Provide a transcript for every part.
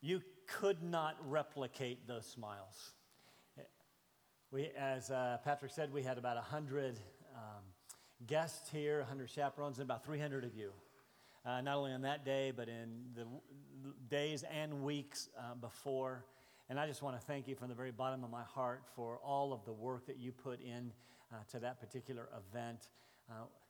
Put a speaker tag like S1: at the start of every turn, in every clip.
S1: You could not replicate those smiles. We, as uh, Patrick said, we had about 100 um, guests here, 100 chaperones, and about 300 of you. Uh, not only on that day, but in the w- days and weeks uh, before. And I just want to thank you from the very bottom of my heart for all of the work that you put in uh, to that particular event.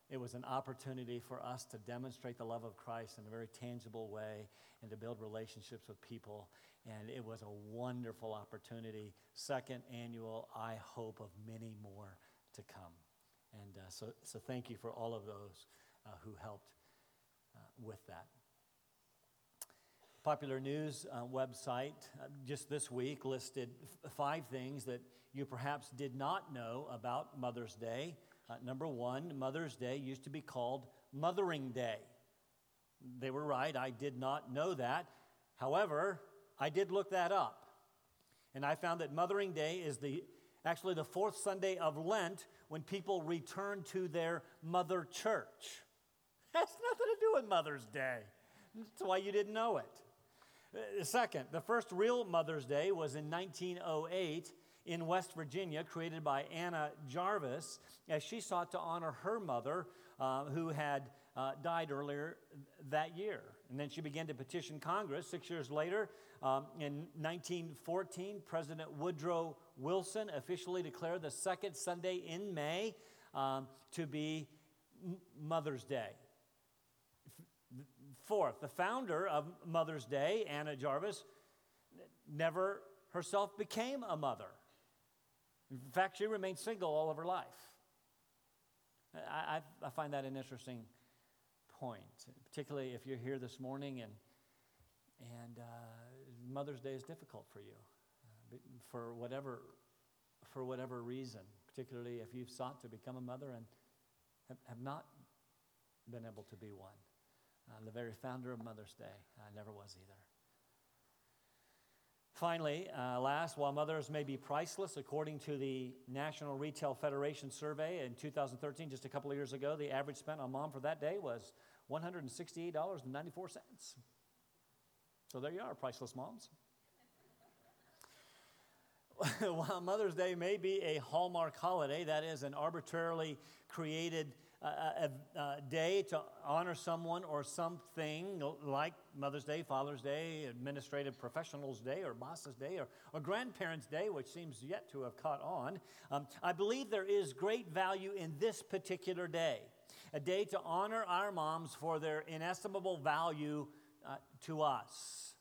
S1: It was an opportunity for us to demonstrate the love of Christ in a very tangible way and to build relationships with people. And it was a wonderful opportunity. Second annual, I hope, of many more to come. And uh, so, so thank you for all of those uh, who helped uh, with that. Popular News uh, website uh, just this week listed f- five things that you perhaps did not know about Mother's Day. Uh, number one, Mother's Day used to be called Mothering Day. They were right, I did not know that. However, I did look that up. And I found that Mothering Day is the actually the fourth Sunday of Lent when people return to their mother church. That's nothing to do with Mother's Day. That's why you didn't know it. Uh, second, the first real Mother's Day was in 1908 in West Virginia, created by Anna Jarvis, as she sought to honor her mother, uh, who had uh, died earlier that year. And then she began to petition Congress. Six years later, um, in 1914, President Woodrow Wilson officially declared the second Sunday in May um, to be Mother's Day. Fourth, the founder of Mother's Day, Anna Jarvis, never herself became a mother. In fact, she remained single all of her life. I, I, I find that an interesting point, particularly if you're here this morning and, and uh, Mother's Day is difficult for you uh, for, whatever, for whatever reason, particularly if you've sought to become a mother and have, have not been able to be one. Uh, the very founder of Mother's Day. I never was either. Finally, uh, last, while mothers may be priceless, according to the National Retail Federation survey in 2013, just a couple of years ago, the average spent on mom for that day was $168.94. So there you are, priceless moms. while Mother's Day may be a hallmark holiday, that is an arbitrarily created a, a, day to honor someone or something like Mother's Day, Father's Day, Administrative Professionals Day, or Boss's Day, or, or Grandparents' Day, which seems yet to have caught on. Um, I believe there is great value in this particular day, a day to honor our moms for their inestimable value uh, to us.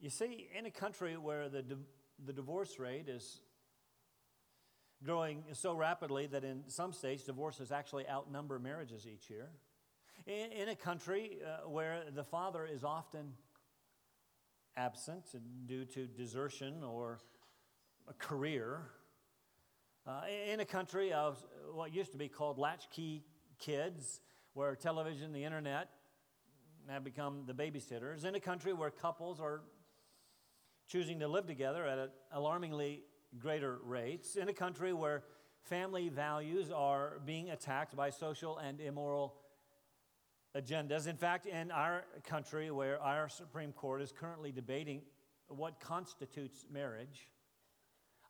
S1: You see, in a country where the, the divorce rate is growing so rapidly that in some states divorces actually outnumber marriages each year. In, in a country uh, where the father is often absent due to desertion or a career, uh, in a country of what used to be called latchkey kids, where television, the internet have become the babysitters, in a country where couples are choosing to live together at an alarmingly greater rates in a country where family values are being attacked by social and immoral agendas. In fact, in our country, where our Supreme Court is currently debating what constitutes marriage,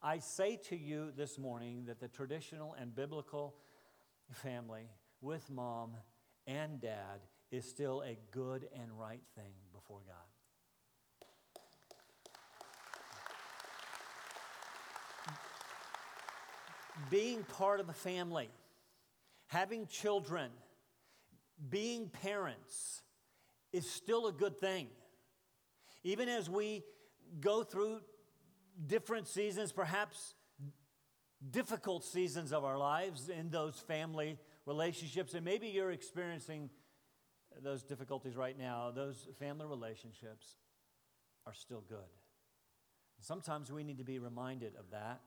S1: I say to you this morning that the traditional and biblical family with mom and dad is still a good and right thing before God. Being part of the family, having children, being parents is still a good thing. Even as we go through different seasons, perhaps difficult seasons of our lives in those family relationships, and maybe you're experiencing those difficulties right now, those family relationships are still good. Sometimes we need to be reminded of that.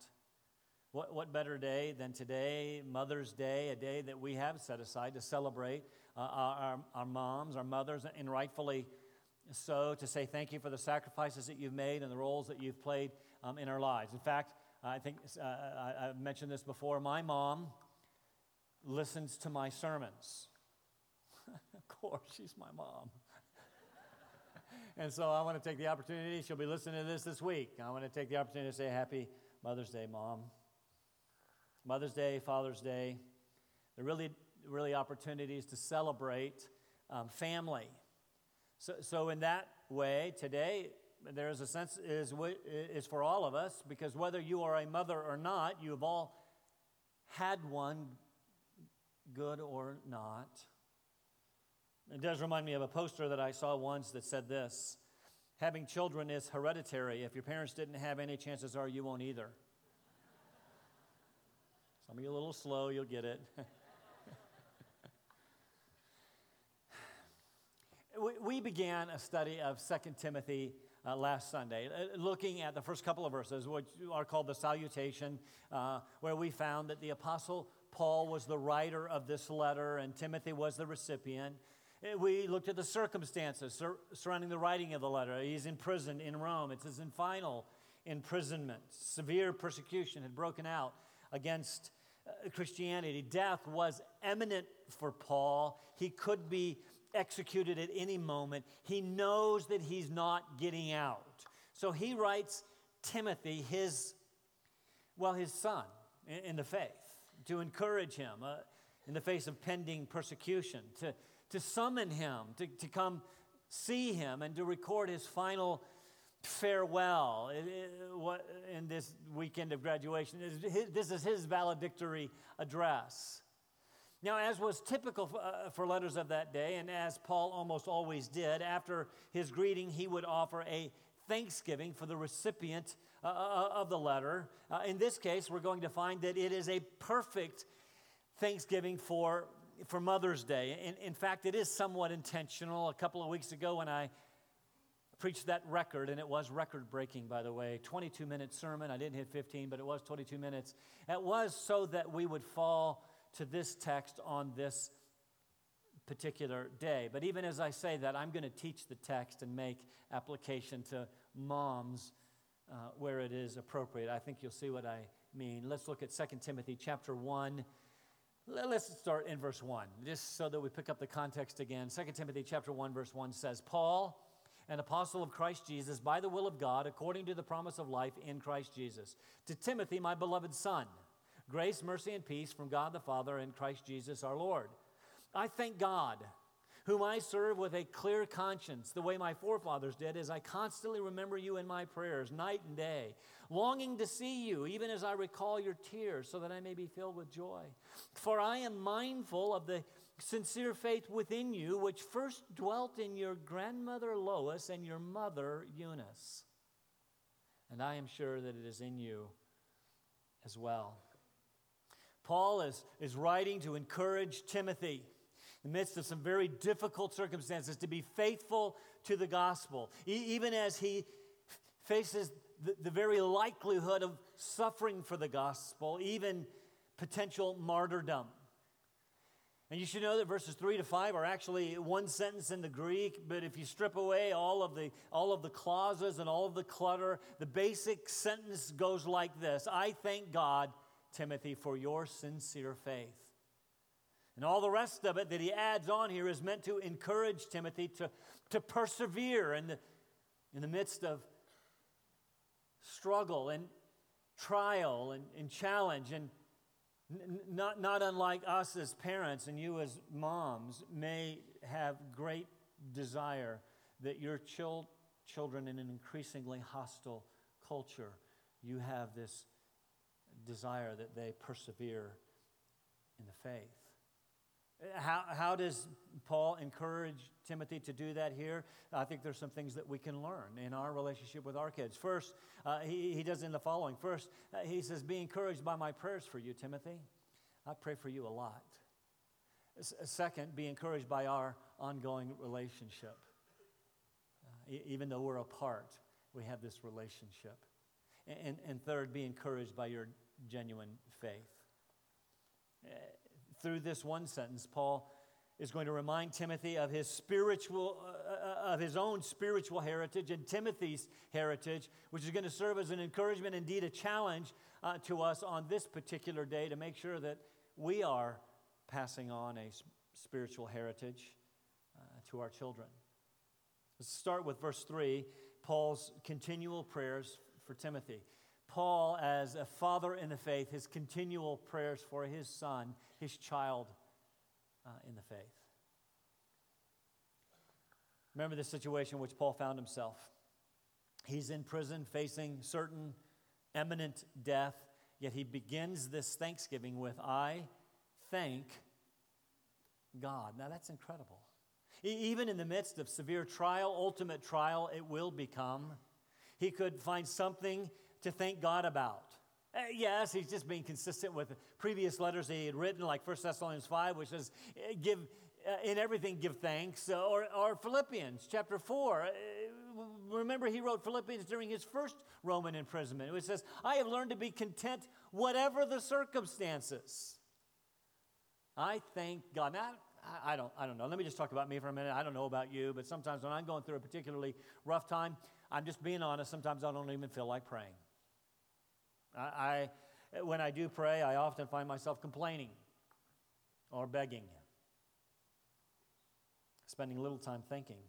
S1: What, what better day than today, Mother's Day, a day that we have set aside to celebrate uh, our, our moms, our mothers, and rightfully so to say thank you for the sacrifices that you've made and the roles that you've played um, in our lives. In fact, I think uh, I, have mentioned this before. My mom listens to my sermons. of course, she's my mom. and so I want to take the opportunity. She'll be listening to this this week. I want to take the opportunity to say Happy Mother's Day, Mom. Mother's Day, Father's Day. They're really, really opportunities to celebrate um, family. So, so, in that way, today, there is a sense is, is for all of us because whether you are a mother or not, you have all had one, good or not. It does remind me of a poster that I saw once that said this Having children is hereditary. If your parents didn't have any, chances are you won't either. Some of you a little slow, you'll get it. we began a study of 2 Timothy uh, last Sunday, uh, looking at the first couple of verses, which are called the salutation, uh, where we found that the Apostle Paul was the writer of this letter and Timothy was the recipient. Uh, we looked at the circumstances sur- surrounding the writing of the letter. He's imprisoned in Rome, it's his final imprisonment. Severe persecution had broken out against Christianity. Death was imminent for Paul. He could be executed at any moment. He knows that he's not getting out. So he writes Timothy, his, well, his son in, in the faith, to encourage him uh, in the face of pending persecution, to, to summon him, to, to come see him, and to record his final farewell in this weekend of graduation. This is his valedictory address. Now, as was typical uh, for letters of that day, and as Paul almost always did, after his greeting, he would offer a thanksgiving for the recipient uh, uh, of the letter. In this case, we're going to find that it is a perfect thanksgiving for, for Mother's Day. In, in fact, it is somewhat intentional. A couple of weeks ago, when I preached that record, and it was record breaking, by the way 22 minute sermon. I didn't hit 15, but it was 22 minutes. It was so that we would fall to this text on this particular day. But even as I say that, I'm going to teach the text and make application to moms uh, where it is appropriate. I think you'll see what I mean. Let's look at 2 Timothy chapter 1. Let's start in verse 1, just so that we pick up the context again. 2 Timothy chapter 1, verse 1 says, Paul, an apostle of Christ Jesus, by the will of God, according to the promise of life in Christ Jesus, to Timothy, my beloved son Grace, mercy, and peace from God the Father and Christ Jesus our Lord. I thank God, whom I serve with a clear conscience, the way my forefathers did, as I constantly remember you in my prayers, night and day, longing to see you, even as I recall your tears, so that I may be filled with joy. For I am mindful of the sincere faith within you, which first dwelt in your grandmother Lois and your mother Eunice. And I am sure that it is in you as well. Paul is, is writing to encourage Timothy in the midst of some very difficult circumstances to be faithful to the gospel, e- even as he faces the, the very likelihood of suffering for the gospel, even potential martyrdom. And you should know that verses 3 to 5 are actually one sentence in the Greek, but if you strip away all of the all of the clauses and all of the clutter, the basic sentence goes like this I thank God Timothy, for your sincere faith. And all the rest of it that he adds on here is meant to encourage Timothy to, to persevere in the, in the midst of struggle and trial and, and challenge. And not, not unlike us as parents and you as moms may have great desire that your chil- children in an increasingly hostile culture, you have this desire that they persevere in the faith. How, how does Paul encourage Timothy to do that here? I think there's some things that we can learn in our relationship with our kids. First, uh, he, he does in the following. First, uh, he says, Be encouraged by my prayers for you, Timothy. I pray for you a lot. S- second, be encouraged by our ongoing relationship. Uh, e- even though we're apart, we have this relationship. And, and, and third, be encouraged by your genuine faith. Through this one sentence, Paul is going to remind Timothy of his spiritual, uh, uh, of his own spiritual heritage and Timothy's heritage, which is going to serve as an encouragement, indeed a challenge uh, to us on this particular day to make sure that we are passing on a spiritual heritage uh, to our children. Let's start with verse 3, Paul's continual prayers for Timothy. Paul, as a father in the faith, his continual prayers for his son, his child uh, in the faith. Remember the situation in which Paul found himself. He's in prison facing certain imminent death, yet he begins this thanksgiving with, I thank God. Now that's incredible. Even in the midst of severe trial, ultimate trial, it will become. He could find something to thank God about. Uh, yes, he's just being consistent with previous letters he had written, like 1 Thessalonians 5, which says, eh, give, uh, in everything give thanks, uh, or, or Philippians chapter 4. Uh, remember, he wrote Philippians during his first Roman imprisonment, which says, I have learned to be content whatever the circumstances. I thank God. Now, I don't, I don't know. Let me just talk about me for a minute. I don't know about you, but sometimes when I'm going through a particularly rough time, I'm just being honest. Sometimes I don't even feel like praying. I, I, when I do pray, I often find myself complaining or begging, spending little time thinking.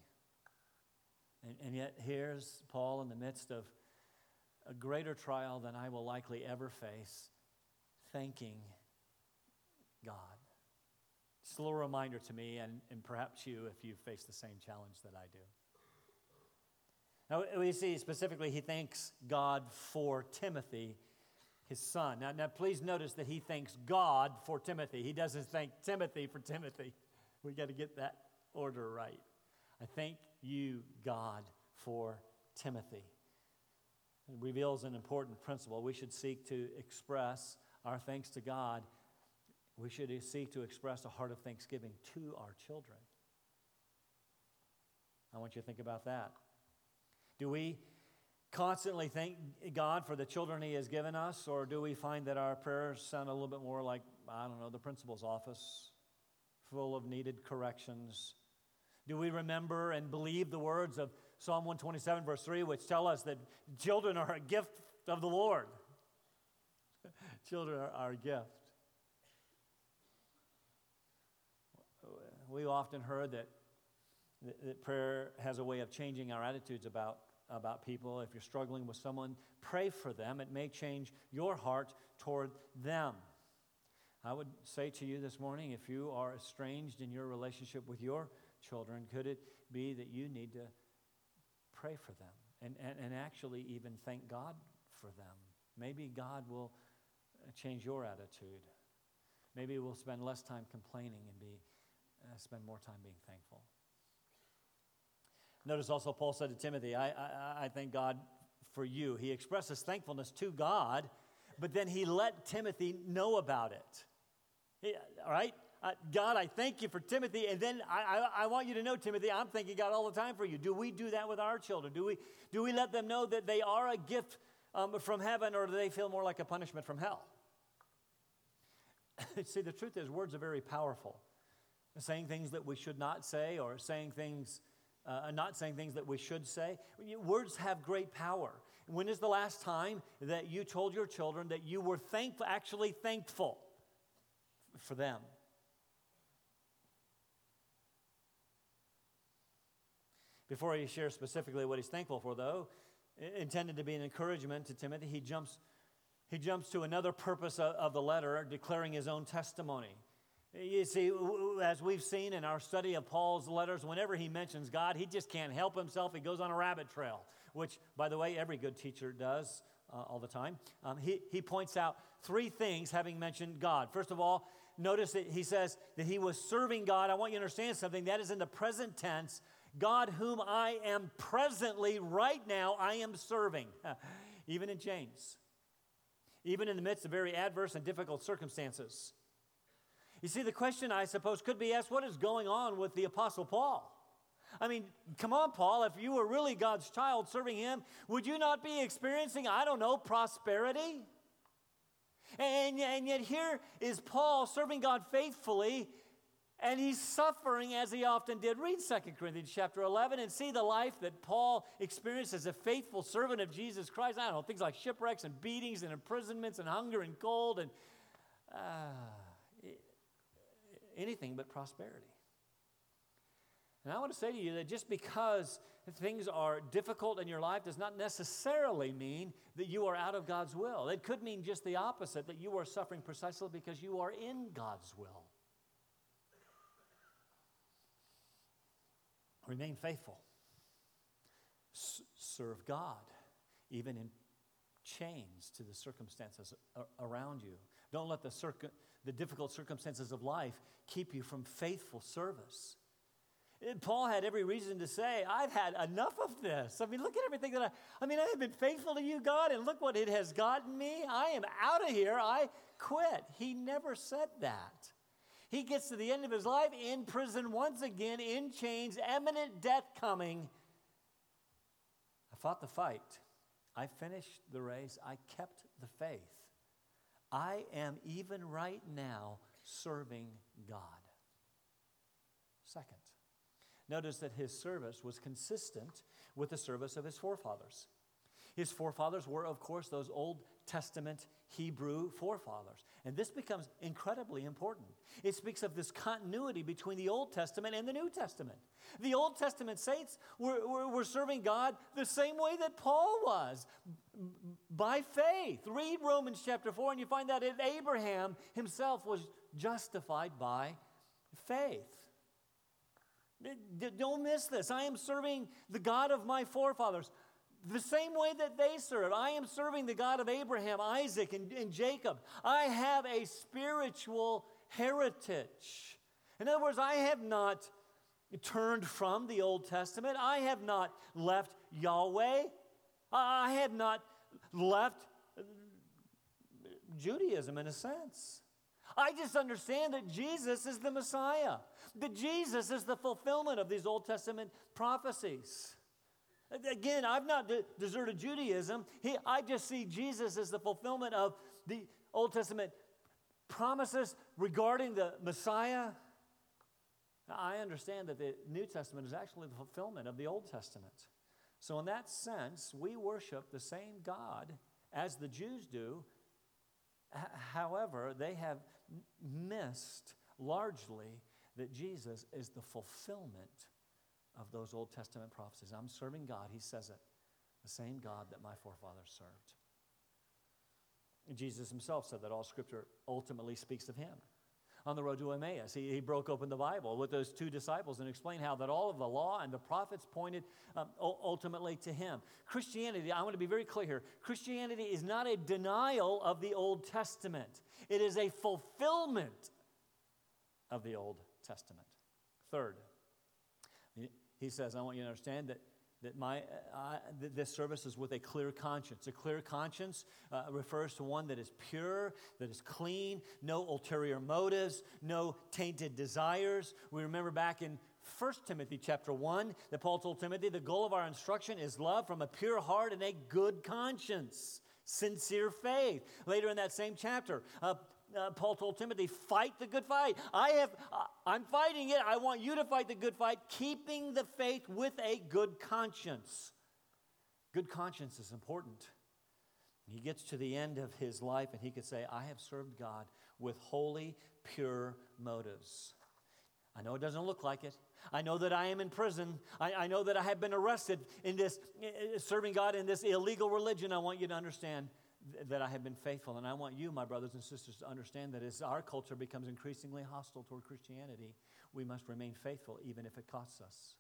S1: And, and yet, here's Paul in the midst of a greater trial than I will likely ever face, thanking God. It's a little reminder to me, and, and perhaps you, if you face the same challenge that I do. Now, we see specifically, he thanks God for Timothy his son. Now, now, please notice that he thanks God for Timothy. He doesn't thank Timothy for Timothy. We got to get that order right. I thank you, God, for Timothy. It reveals an important principle. We should seek to express our thanks to God. We should seek to express a heart of thanksgiving to our children. I want you to think about that. Do we constantly thank God for the children He has given us, or do we find that our prayers sound a little bit more like, I don't know, the principal's office, full of needed corrections? Do we remember and believe the words of Psalm 127, verse 3, which tell us that children are a gift of the Lord? children are a gift. We often heard that, that prayer has a way of changing our attitudes about about people. If you're struggling with someone, pray for them. It may change your heart toward them. I would say to you this morning if you are estranged in your relationship with your children, could it be that you need to pray for them and, and, and actually even thank God for them? Maybe God will uh, change your attitude. Maybe we'll spend less time complaining and be, uh, spend more time being thankful. Notice also Paul said to Timothy, I, I, I thank God for you. He expresses thankfulness to God, but then he let Timothy know about it. He, all right? Uh, God, I thank you for Timothy. And then I, I, I, want you to know, Timothy, I'm thanking God all the time for you. Do we do that with our children? Do we, do we let them know that they are a gift um, from heaven, or do they feel more like a punishment from hell? See, the truth is, words are very powerful. Saying things that we should not say, or saying things uh, not saying things that we should say. Words have great power. When is the last time that you told your children that you were thankful, actually thankful for them? Before he shares specifically what he's thankful for, though, intended to be an encouragement to Timothy, he jumps, he jumps to another purpose of, of the letter, declaring his own testimony. You see, as we've seen in our study of Paul's letters, whenever he mentions God, he just can't help himself. He goes on a rabbit trail, which, by the way, every good teacher does uh, all the time. Um, he, he points out three things having mentioned God. First of all, notice that he says that he was serving God. I want you to understand something. That is in the present tense. God, whom I am presently, right now, I am serving, even in James, even in the midst of very adverse and difficult circumstances. You see, the question, I suppose, could be asked what is going on with the Apostle Paul? I mean, come on, Paul, if you were really God's child serving Him, would you not be experiencing, I don't know, prosperity? And, and yet, here is Paul serving God faithfully, and he's suffering as he often did. Read 2 Corinthians chapter 11 and see the life that Paul experienced as a faithful servant of Jesus Christ. I don't know, things like shipwrecks and beatings and imprisonments and hunger and cold and. Uh, anything but prosperity. And I want to say to you that just because things are difficult in your life does not necessarily mean that you are out of God's will. It could mean just the opposite, that you are suffering precisely because you are in God's will. Remain faithful. S- serve God, even in chains to the circumstances around you. Don't let the, circ- the difficult circumstances of life keep you from faithful service. And Paul had every reason to say, I've had enough of this. I mean, look at everything that I, I mean, I have been faithful to you, God, and look what it has gotten me. I am out of here. I quit. He never said that. He gets to the end of his life in prison once again, in chains, imminent death coming. I fought the fight. I finished the race. I kept the faith. I am even right now serving God. Second, notice that his service was consistent with the service of his forefathers. His forefathers were, of course, those Old Testament Hebrew forefathers. And this becomes incredibly important. It speaks of this continuity between the Old Testament and the New Testament. The Old Testament saints were, were, were serving God the same way that Paul was by faith. Read Romans chapter 4, and you find that Abraham himself was justified by faith. Don't miss this. I am serving the God of my forefathers the same way that they serve. I am serving the God of Abraham, Isaac, and, and, Jacob. I have a spiritual heritage. In other words, I have not turned from the Old Testament, I have not left Yahweh, I have not left Judaism in a sense. I just understand that Jesus is the Messiah, that Jesus is the fulfillment of these Old Testament prophecies. Again, I've not de- deserted Judaism. He, I just see Jesus as the fulfillment of the Old Testament promises regarding the Messiah. Now, I understand that the New Testament is actually the fulfillment of the Old Testament. So, in that sense, we worship the same God as the Jews do. H- however, they have missed largely that Jesus is the fulfillment of those Old Testament prophecies. I'm serving God, he says it, the same God that my forefathers served. Jesus himself said that all scripture ultimately speaks of him. On the road to Emmaus, he, he broke open the Bible with those two disciples and explained how that all of the law and the prophets pointed um, ultimately to him. Christianity, I want to be very clear here Christianity is not a denial of the Old Testament, it is a fulfillment of the Old Testament. Third, he says, I want you to understand that, that my, uh, this service is with a clear conscience. A clear conscience uh, refers to one that is pure, that is clean, no ulterior motives, no tainted desires. We remember back in 1 Timothy chapter 1 that Paul told Timothy the goal of our instruction is love from a pure heart and a good conscience sincere faith. Later in that same chapter, uh, uh, Paul told Timothy, fight the good fight. I have, uh, I'm fighting it. I want you to fight the good fight, keeping the faith with a good conscience. Good conscience is important. He gets to the end of his life and he could say, I have served God with holy, pure motives. I know it doesn't look like it. I know that I am in prison. I, I know that I have been arrested in this, serving God in this illegal religion. I want you to understand that I have been faithful. And I want you, my brothers and sisters, to understand that as our culture becomes increasingly hostile toward Christianity, we must remain faithful even if it costs us.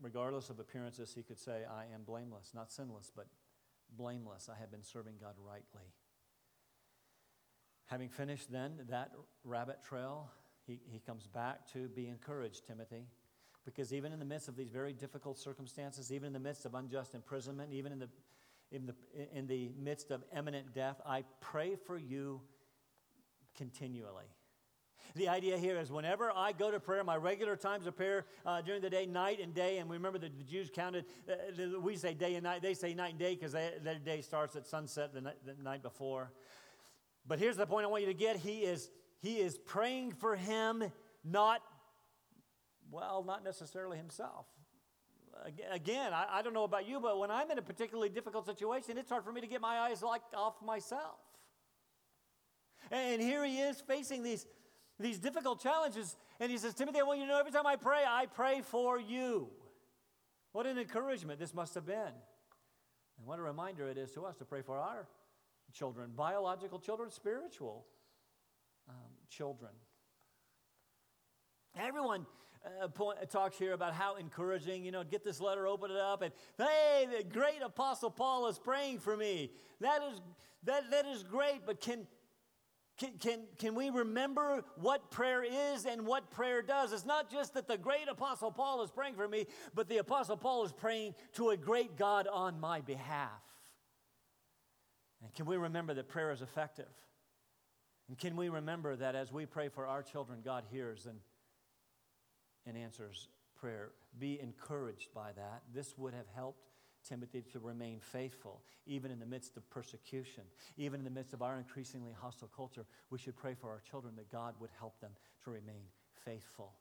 S1: Regardless of appearances, he could say, I am blameless, not sinless, but blameless. I have been serving God rightly. Having finished then that rabbit trail, he, he comes back to be encouraged, Timothy. Because even in the midst of these very difficult circumstances, even in the midst of unjust imprisonment, even in the, in the, in the midst of imminent death, I pray for you continually. The idea here is whenever I go to prayer, my regular times of prayer uh, during the day, night and day, and we remember that the Jews counted, uh, we say day and night, they say night and day because their day starts at sunset the night, the night before. But here's the point I want you to get He is, he is praying for him, not well, not necessarily himself. Again, I, I don't know about you, but when I'm in a particularly difficult situation, it's hard for me to get my eyes like off myself. And here he is facing these, these difficult challenges. And he says, Timothy, I want you to know every time I pray, I pray for you. What an encouragement this must have been. And what a reminder it is to us to pray for our children, biological children, spiritual um, children. Everyone uh, point, talks here about how encouraging, you know, get this letter, open it up, and hey, the great Apostle Paul is praying for me. That is, that, that is great, but can, can, can, can we remember what prayer is and what prayer does? It's not just that the great Apostle Paul is praying for me, but the Apostle Paul is praying to a great God on my behalf. And can we remember that prayer is effective? And can we remember that as we pray for our children, God hears and, and answers prayer? Be encouraged by that. This would have helped Timothy to remain faithful, even in the midst of persecution, even in the midst of our increasingly hostile culture. We should pray for our children that God would help them to remain faithful.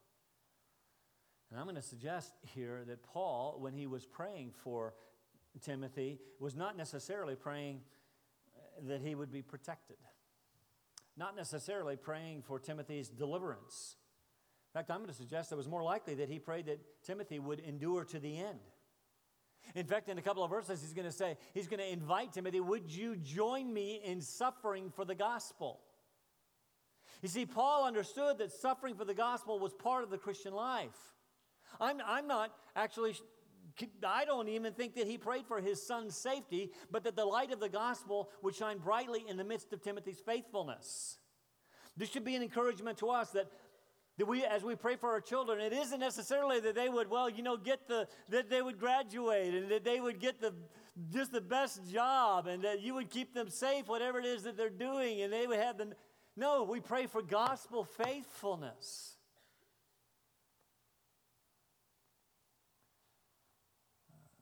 S1: And I'm going to suggest here that Paul, when he was praying for Timothy, was not necessarily praying that he would be protected, not necessarily praying for Timothy's deliverance. In fact, I'm going to suggest it was more likely that he prayed that Timothy would endure to the end. In fact, in a couple of verses, he's going to say, he's going to invite Timothy, Would you join me in suffering for the gospel? You see, Paul understood that suffering for the gospel was part of the Christian life. I'm, I'm not actually, I don't even think that he prayed for his son's safety, but that the light of the gospel would shine brightly in the midst of Timothy's faithfulness. This should be an encouragement to us that that we, as we pray for our children, it isn't necessarily that they would, well, you know, get the, that they would graduate and that they would get the, just the best job and that you would keep them safe, whatever it is that they're doing, and they would have the, no, we pray for gospel faithfulness.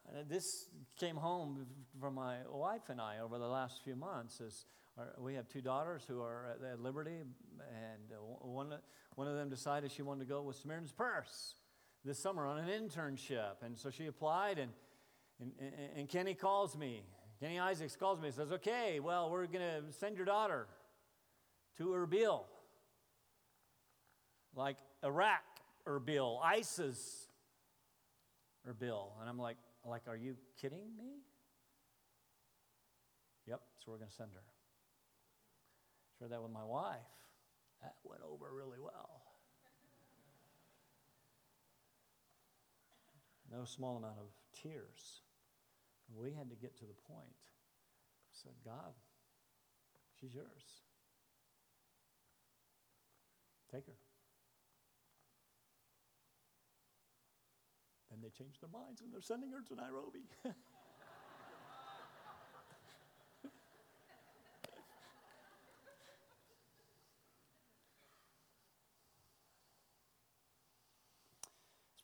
S1: Uh, this came home from my wife and I over the last few months. As we have two daughters who are at, at Liberty, and uh, one, one of them decided she wanted to go with Samaritan's Purse this summer on an internship. And so she applied, and, and, and Kenny calls me. Kenny Isaacs calls me and says, Okay, well, we're going to send your daughter to Erbil, like Iraq Erbil, ISIS Erbil. And I'm like, like, are you kidding me? Yep, so we're going to send her. Shared that with my wife. That went over really well. No small amount of tears. We had to get to the point. I said, God, she's yours. Take her. Then they changed their minds and they're sending her to Nairobi.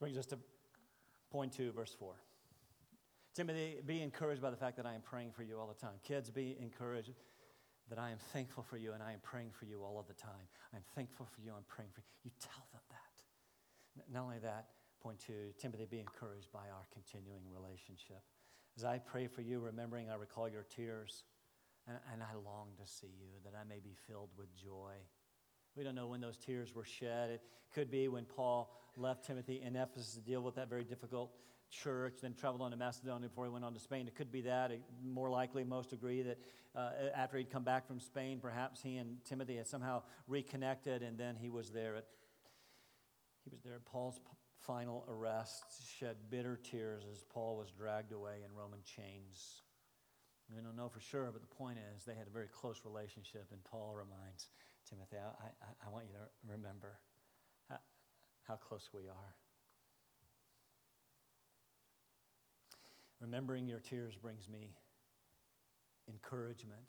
S1: brings us to point two, verse four. Timothy, be encouraged by the fact that I am praying for you all the time. Kids, be encouraged that I am thankful for you and I am praying for you all of the time. I'm thankful for you, I'm praying for you. You tell them that. Not only that, point two, Timothy, be encouraged by our continuing relationship. As I pray for you, remembering I recall your tears, and, and I long to see you, that I may be filled with joy. We don't know when those tears were shed. It could be when Paul left Timothy in Ephesus to deal with that very difficult church, then traveled on to Macedonia before he went on to Spain. It could be that. It, more likely, most agree that uh, after he'd come back from Spain, perhaps he and Timothy had somehow reconnected, and then he was there at he was there at Paul's final arrest, shed bitter tears as Paul was dragged away in Roman chains. We don't know for sure, but the point is they had a very close relationship, and Paul reminds Timothy, I, I, I want you to remember how, how close we are. Remembering your tears brings me encouragement,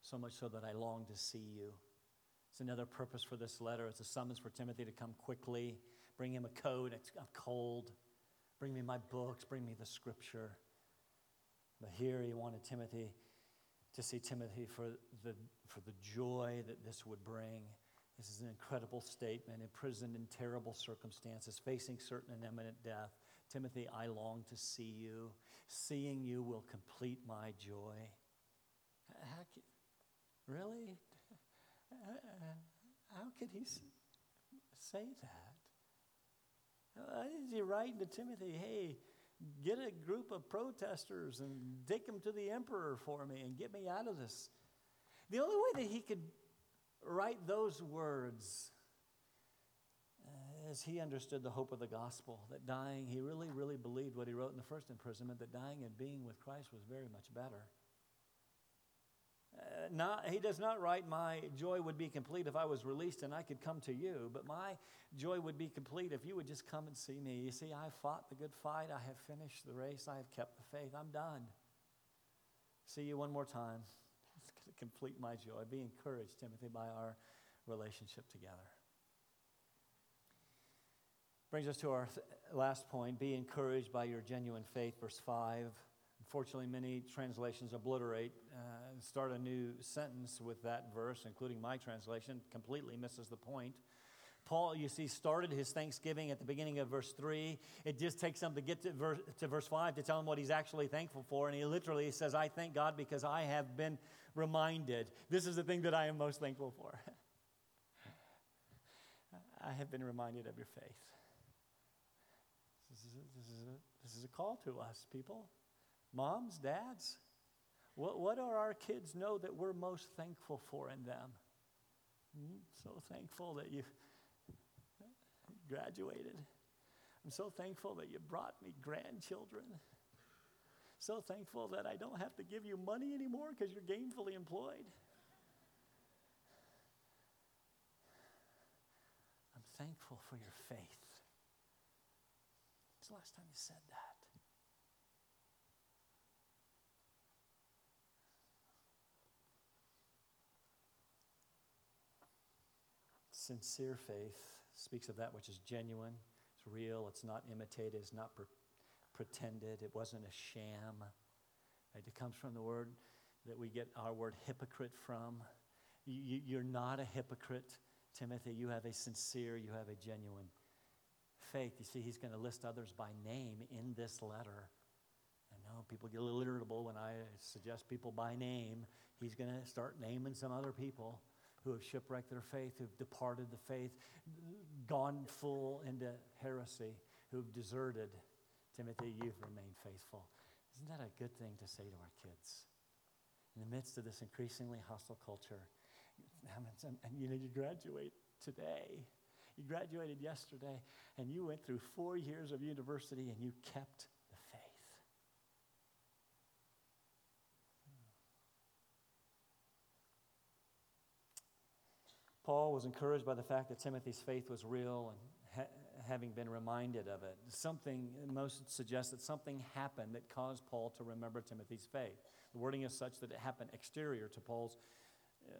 S1: so much so that I long to see you. It's another purpose for this letter. It's a summons for Timothy to come quickly, bring him a coat, a cold, bring me my books, bring me the scripture. But here he wanted Timothy to see Timothy for the, for the joy that this would bring. This is an incredible statement, imprisoned in terrible circumstances, facing certain and imminent death. Timothy, I long to see you. Seeing you will complete my joy. How really? Uh, uh, how could he? say that. Why is he writing to Timothy, hey, get a group of protesters and take them to the emperor for me and get me out of this? The only way that he could write those words uh, as he understood the hope of the gospel, that dying, he really, really believed what he wrote in the first imprisonment, that dying and being with Christ was very much better. Not, he does not write, My joy would be complete if I was released and I could come to you, but my joy would be complete if you would just come and see me. You see, I fought the good fight. I have finished the race. I have kept the faith. I'm done. See you one more time. It's going to complete my joy. Be encouraged, Timothy, by our relationship together. Brings us to our th- last point be encouraged by your genuine faith, verse 5. Unfortunately, many translations obliterate, uh, start a new sentence with that verse, including my translation, completely misses the point. Paul, you see, started his thanksgiving at the beginning of verse 3. It just takes him to get to verse, to verse 5 to tell him what he's actually thankful for. And he literally says, I thank God because I have been reminded. This is the thing that I am most thankful for. I have been reminded of your faith. This is, a, this, is a, this is a call to us, people. Moms, dads, what, what do our kids know that we're most thankful for in them? Hmm? So thankful that you graduated. I'm so thankful that you brought me grandchildren. So thankful that I don't have to give you money anymore because you're gainfully employed. I'm thankful for your faith It's the last time you said that? Sincere faith speaks of that which is genuine, it's real, it's not imitated, it's not pre- pretended, it wasn't a sham. It comes from the word that we get our word hypocrite from. You, you're not a hypocrite, Timothy. You have a sincere, you have a genuine faith, you see, he's going to list others by name in this letter. I know people get a little irritable when I suggest people by name. He's going to start naming some other people who have shipwrecked their faith, who've departed the faith, gone full into heresy, who've deserted. Timothy, you've remained faithful. Isn't that a good thing to say to our kids? In the midst of this increasingly hostile culture, and you know, you graduate today you graduated yesterday and you went through four years of university and you kept the faith. Paul was encouraged by the fact that Timothy's faith was real and ha- having been reminded of it. Something, most suggest that something happened that caused Paul to remember Timothy's faith. The wording is such that it happened exterior to Paul's uh,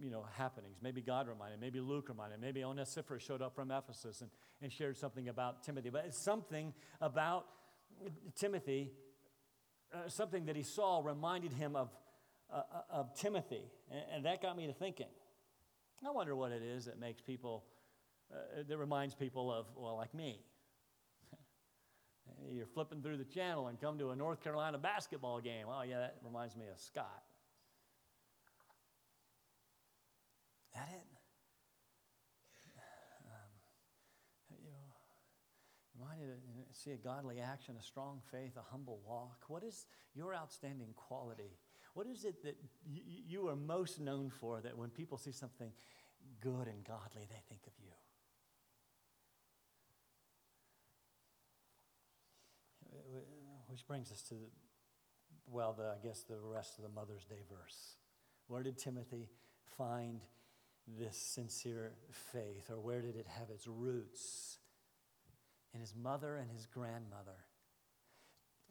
S1: you know, happenings. Maybe God reminded, maybe Luke reminded, maybe Onesiphorus showed up from Ephesus and, and shared something about Timothy. But it's something about Timothy, uh, something that he saw reminded him of, uh, uh, of Timothy. And, and, that got me to thinking. I wonder what it is that makes people, uh, that reminds people of, well, like me. You're flipping through the channel and come to a North Carolina basketball game. Oh, yeah, that reminds me of Scott. that it? Um, you know, reminded to see a godly action, a strong faith, a humble walk. What is your outstanding quality? What is it that you, you are most known for that when people see something good and godly, they think of you? Which brings us to, well, the, I guess the rest of the Mother's Day verse. Where did Timothy find this sincere faith, or where did it have its roots? In his mother and his grandmother.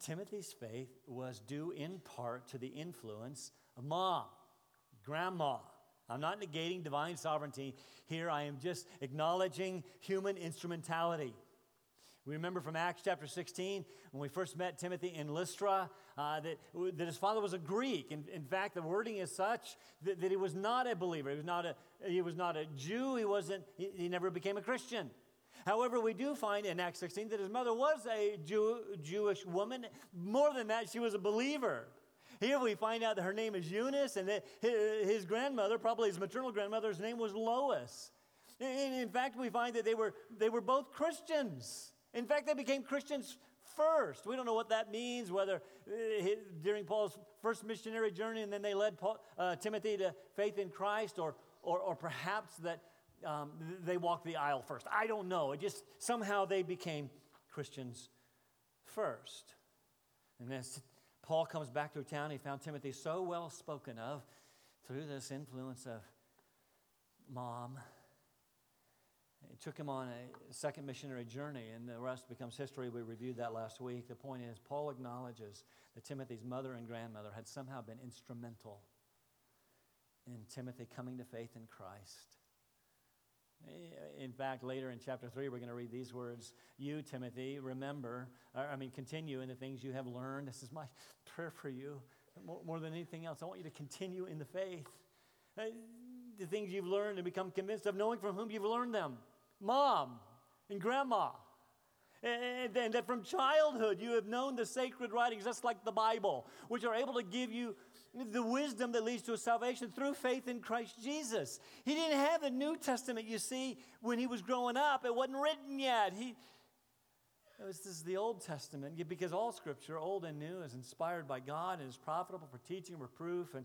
S1: Timothy's faith was due in part to the influence of mom, grandma. I'm not negating divine sovereignty here, I am just acknowledging human instrumentality. We remember from Acts chapter 16 when we first met Timothy in Lystra uh, that, that his father was a Greek. In, in fact, the wording is such that, that he was not a believer. He was not a, he was not a Jew. He, wasn't, he, he never became a Christian. However, we do find in Acts 16 that his mother was a Jew, Jewish woman. More than that, she was a believer. Here we find out that her name is Eunice, and that his grandmother, probably his maternal grandmother's name was Lois. And in fact, we find that they were, they were both Christians. In fact, they became Christians first. We don't know what that means, whether uh, during Paul's first missionary journey and then they led Paul, uh, Timothy to faith in Christ, or, or, or perhaps that um, they walked the aisle first. I don't know. It just somehow they became Christians first. And as Paul comes back to town, he found Timothy so well spoken of through this influence of mom it took him on a second missionary journey, and the rest becomes history. We reviewed that last week. The point is, Paul acknowledges that Timothy's mother and grandmother had somehow been instrumental in Timothy coming to faith in Christ. Eh, in fact, later in chapter 3, we're going to read these words You, Timothy, remember, I mean, continue in the things you have learned. This is my prayer for you. More than anything else, I want you to continue in the faith. Eh, the things you've learned and become convinced of, knowing from whom you've learned them mom and grandma. Eh, and, and that from childhood you have known the sacred writings, just like the Bible, which are able to give you the wisdom that leads to salvation through faith in Christ Jesus. He didn't have the New Testament, you see, when he was growing up. It wasn't written yet. He, was, this is the Old Testament, because all Scripture, old and new, is inspired by God and is profitable for teaching, reproof, and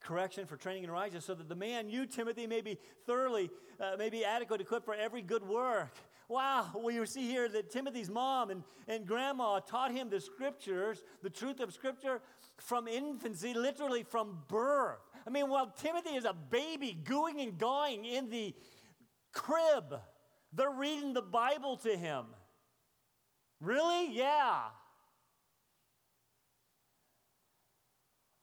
S1: correction, for training in righteousness, so that the man, you, Timothy, may be thoroughly, uh, may be adequate, equipped for every good work. Wow, we see here that Timothy's mom and, and grandma taught him the scriptures, the truth of scripture from infancy, literally from birth. I mean, while Timothy is a baby gooing and gawing in the crib, they're reading the Bible to him. Really? Yeah.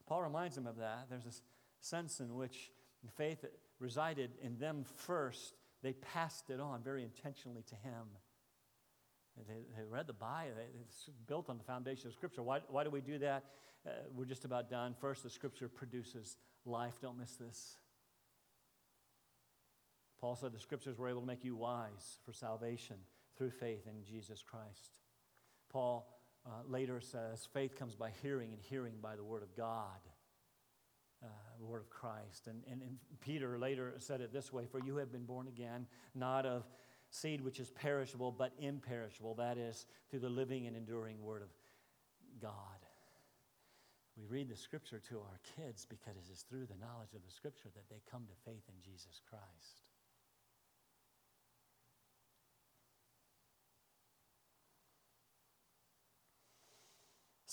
S1: Paul reminds him of that. There's a sense in which faith resided in them first. They passed it on very intentionally to him. They, they read the Bible. It's built on the foundation of Scripture. Why, why do we do that? Uh, we're just about done. First, the Scripture produces life. Don't miss this. Paul said the Scriptures were able to make you wise for salvation through faith in Jesus Christ. Paul uh, later says faith comes by hearing, and hearing by the Word of God, uh, the Word of Christ. And, and, and Peter later said it this way For you have been born again, not of seed which is perishable, but imperishable. That is, through the living and enduring Word of God. We read the Scripture to our kids because it is through the knowledge of the Scripture that they come to faith in Jesus Christ.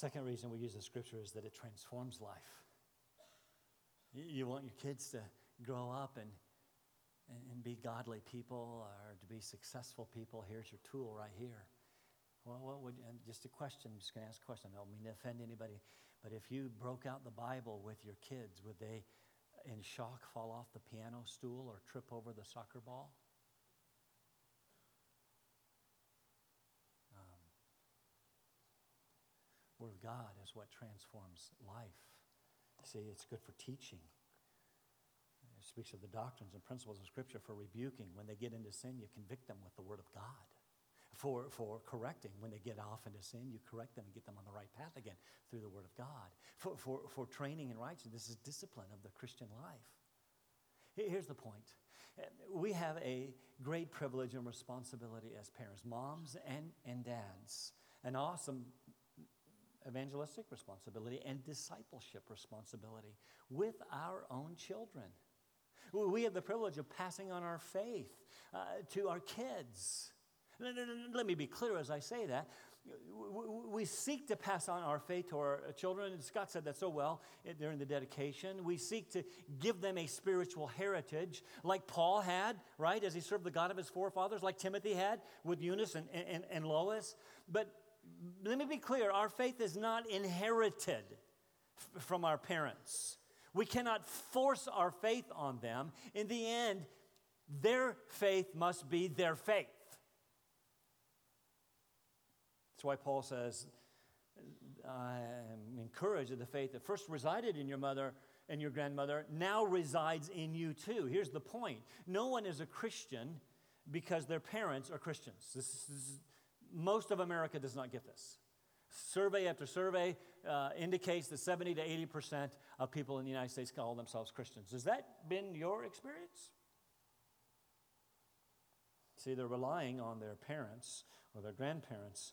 S1: Second reason we use the scripture is that it transforms life. You want your kids to grow up and, and be godly people or to be successful people. Here's your tool right here. Well, what would, just a question, I'm just going to ask a question. I don't mean to offend anybody, but if you broke out the Bible with your kids, would they, in shock, fall off the piano stool or trip over the soccer ball? Um, Word of God is what transforms life. See, it's good for teaching. It speaks of the doctrines and principles of Scripture for rebuking. When they get into sin, you convict them with the Word of God. For, for correcting, when they get off into sin, you correct them and get them on the right path again through the Word of God. For, for, for training in righteousness, this is discipline of the Christian life. Here's the point we have a great privilege and responsibility as parents, moms and, and dads. An awesome evangelistic responsibility and discipleship responsibility with our own children. We have the privilege of passing on our faith uh, to our kids. Let me be clear as I say that. We seek to pass on our faith to our children. Scott said that so well during the dedication. We seek to give them a spiritual heritage like Paul had, right, as he served the God of his forefathers, like Timothy had with Eunice and, and, and Lois. But let me be clear our faith is not inherited from our parents. We cannot force our faith on them. In the end, their faith must be their faith. That's why Paul says, I am encouraged that the faith that first resided in your mother and your grandmother now resides in you too. Here's the point no one is a Christian because their parents are Christians. This is, most of America does not get this. Survey after survey uh, indicates that 70 to 80% of people in the United States call themselves Christians. Has that been your experience? See, they're relying on their parents or their grandparents'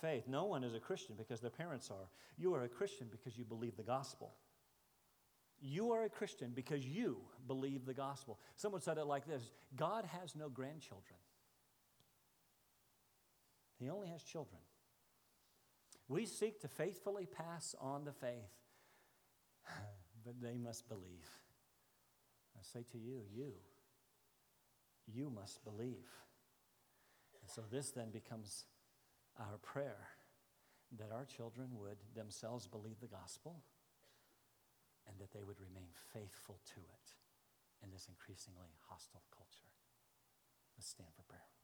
S1: faith. No one is a Christian because their parents are. You are a Christian because you believe the gospel. You are a Christian because you believe the gospel. Someone said it like this God has no grandchildren, He only has children. We seek to faithfully pass on the faith, but they must believe. I say to you, you, you must believe. And so this then becomes our prayer that our children would themselves believe the gospel and that they would remain faithful to it in this increasingly hostile culture. Let's stand for prayer.